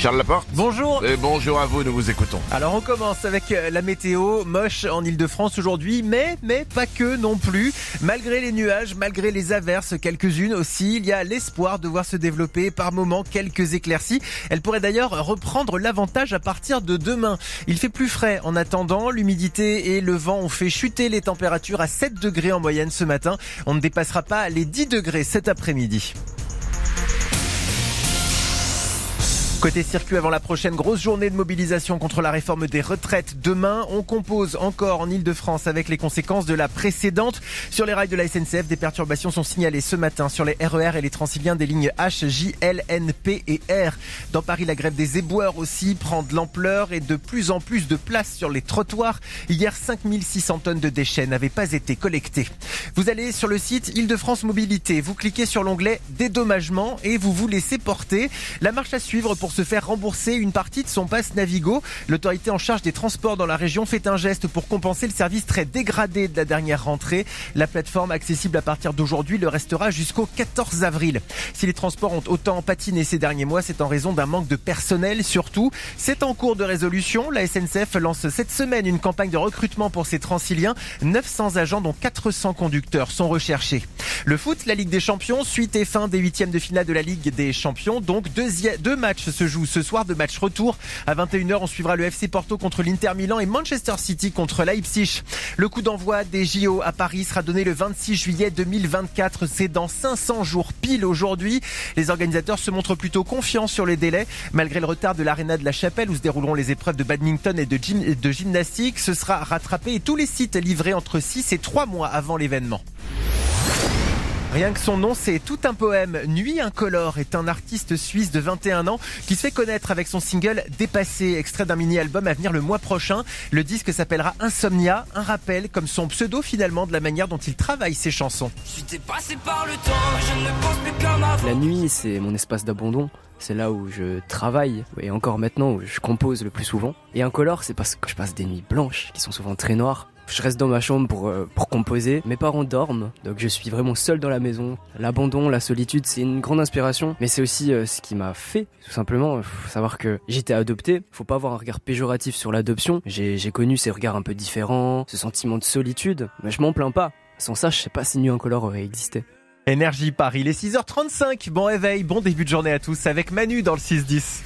Charles Laporte Bonjour. Et bonjour à vous, nous vous écoutons. Alors on commence avec euh, la météo moche en Ile-de-France aujourd'hui, mais mais pas que non plus. Malgré les nuages, malgré les averses, quelques-unes aussi, il y a l'espoir de voir se développer par moments quelques éclaircies. Elle pourrait d'ailleurs reprendre l'avantage à partir de demain. Il fait plus frais en attendant, l'humidité et le vent ont fait chuter les températures à 7 degrés en moyenne ce matin. On ne dépassera pas les 10 degrés cet après-midi. Côté circuit, avant la prochaine grosse journée de mobilisation contre la réforme des retraites, demain, on compose encore en Ile-de-France avec les conséquences de la précédente. Sur les rails de la SNCF, des perturbations sont signalées ce matin sur les RER e et les transiliens des lignes H, J, L, N, P et R. Dans Paris, la grève des éboueurs aussi prend de l'ampleur et de plus en plus de place sur les trottoirs. Hier, 5600 tonnes de déchets n'avaient pas été collectées. Vous allez sur le site Ile-de-France Mobilité, vous cliquez sur l'onglet dédommagement et vous vous laissez porter. La marche à suivre pour se faire rembourser une partie de son passe Navigo. L'autorité en charge des transports dans la région fait un geste pour compenser le service très dégradé de la dernière rentrée. La plateforme accessible à partir d'aujourd'hui le restera jusqu'au 14 avril. Si les transports ont autant patiné ces derniers mois, c'est en raison d'un manque de personnel surtout. C'est en cours de résolution. La SNCF lance cette semaine une campagne de recrutement pour ses transiliens. 900 agents dont 400 conducteurs sont recherchés. Le foot, la Ligue des Champions, suite et fin des huitièmes de finale de la Ligue des Champions. Donc deux matchs se jouent ce soir, de match retour. À 21h, on suivra le FC Porto contre l'Inter Milan et Manchester City contre Leipzig. Le coup d'envoi des JO à Paris sera donné le 26 juillet 2024. C'est dans 500 jours pile aujourd'hui. Les organisateurs se montrent plutôt confiants sur les délais. Malgré le retard de l'aréna de la Chapelle où se dérouleront les épreuves de badminton et de, de gymnastique, ce sera rattrapé et tous les sites livrés entre 6 et 3 mois avant l'événement. Rien que son nom, c'est tout un poème. Nuit Incolore est un artiste suisse de 21 ans qui se fait connaître avec son single Dépassé, extrait d'un mini-album à venir le mois prochain. Le disque s'appellera Insomnia, un rappel comme son pseudo finalement de la manière dont il travaille ses chansons. La nuit, c'est mon espace d'abandon. C'est là où je travaille et encore maintenant où je compose le plus souvent. Et incolore, c'est parce que je passe des nuits blanches qui sont souvent très noires je reste dans ma chambre pour, euh, pour composer. Mes parents dorment, donc je suis vraiment seul dans la maison. L'abandon, la solitude, c'est une grande inspiration, mais c'est aussi euh, ce qui m'a fait, tout simplement. Faut savoir que j'étais adopté. Faut pas avoir un regard péjoratif sur l'adoption. J'ai connu ces regards un peu différents, ce sentiment de solitude, mais je m'en plains pas. Sans ça, je sais pas si Nuit Incolore aurait existé. Énergie Paris, les 6h35. Bon réveil, bon début de journée à tous avec Manu dans le 6-10.